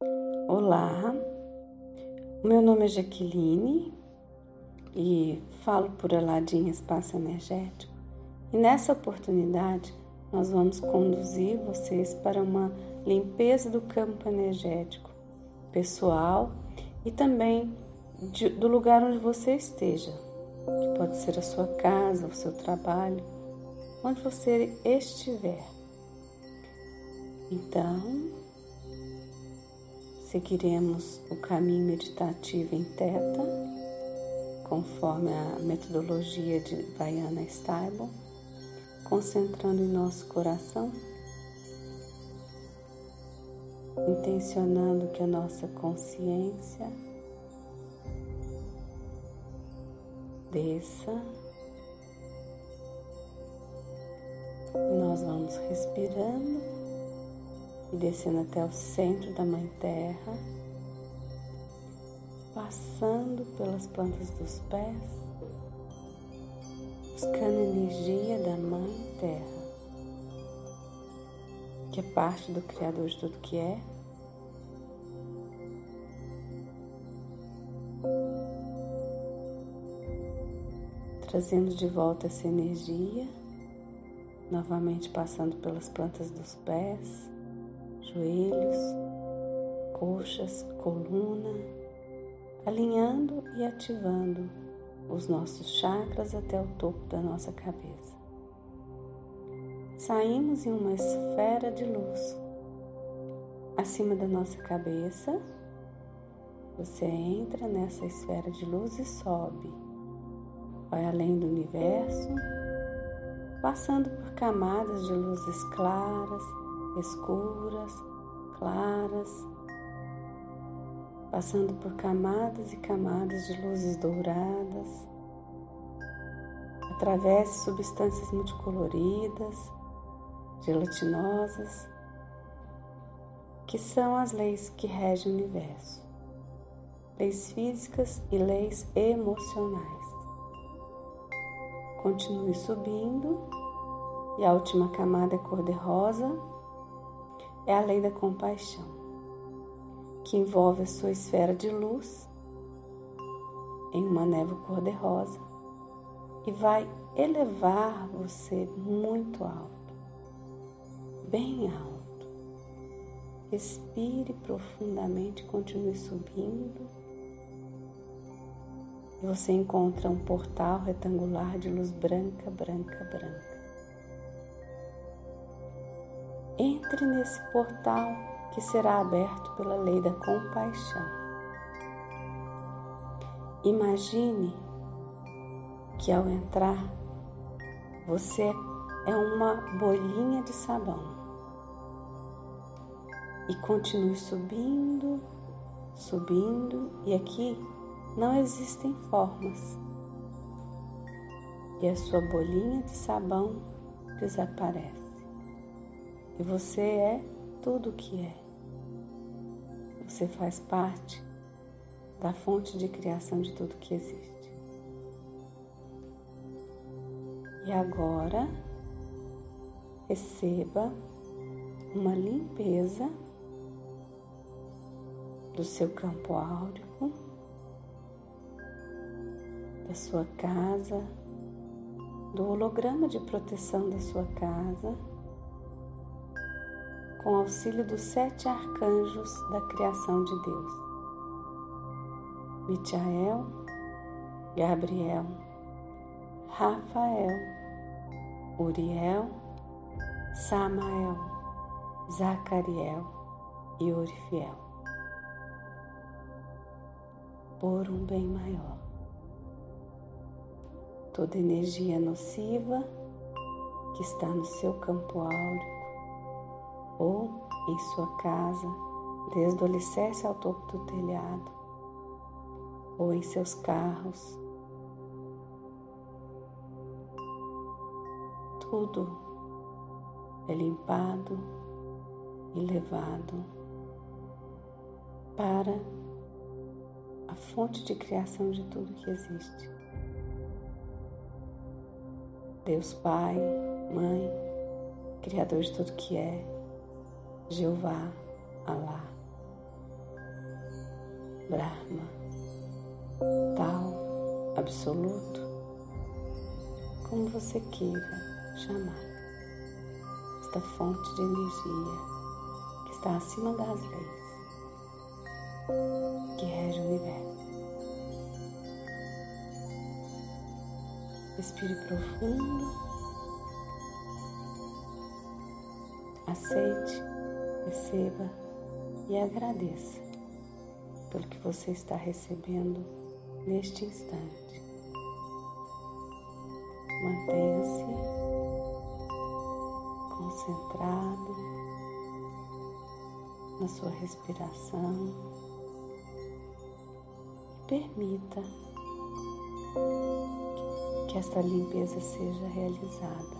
Olá, meu nome é Jaqueline e falo por Aladim Espaço Energético. E nessa oportunidade nós vamos conduzir vocês para uma limpeza do campo energético pessoal e também de, do lugar onde você esteja, que pode ser a sua casa, o seu trabalho, onde você estiver. Então, seguiremos o caminho meditativo em Teta, conforme a metodologia de Diana Stable, concentrando em nosso coração, intencionando que a nossa consciência desça. Nós vamos respirando e descendo até o centro da Mãe Terra, passando pelas plantas dos pés, buscando energia da Mãe Terra, que é parte do Criador de tudo que é. Trazendo de volta essa energia, novamente passando pelas plantas dos pés, joelhos, coxas, coluna, alinhando e ativando os nossos chakras até o topo da nossa cabeça. Saímos em uma esfera de luz acima da nossa cabeça. Você entra nessa esfera de luz e sobe, vai além do universo, passando por camadas de luzes claras escuras, claras, passando por camadas e camadas de luzes douradas, atravesse substâncias multicoloridas, gelatinosas, que são as leis que regem o universo, leis físicas e leis emocionais. Continue subindo e a última camada é cor-de-rosa é a lei da compaixão, que envolve a sua esfera de luz em uma névoa cor-de-rosa e vai elevar você muito alto, bem alto. Respire profundamente, continue subindo. Você encontra um portal retangular de luz branca, branca, branca. Entre nesse portal que será aberto pela lei da compaixão. Imagine que ao entrar você é uma bolinha de sabão e continue subindo, subindo, e aqui não existem formas. E a sua bolinha de sabão desaparece. E você é tudo o que é. Você faz parte da fonte de criação de tudo que existe. E agora receba uma limpeza do seu campo áurico, da sua casa, do holograma de proteção da sua casa com auxílio dos sete arcanjos da criação de Deus: Michael, Gabriel, Rafael, Uriel, Samael, Zacariel e Orifiel. Por um bem maior. Toda energia nociva que está no seu campo áureo ou em sua casa, desde o alicerce ao topo do telhado, ou em seus carros. Tudo é limpado e levado para a fonte de criação de tudo que existe. Deus Pai, Mãe, Criador de tudo que é, Jeová, Alá, Brahma, tal, absoluto, como você queira chamar, esta fonte de energia que está acima das leis, que rege o universo. Respire profundo, aceite, receba e agradeça pelo que você está recebendo neste instante. Mantenha-se concentrado na sua respiração. Permita que esta limpeza seja realizada.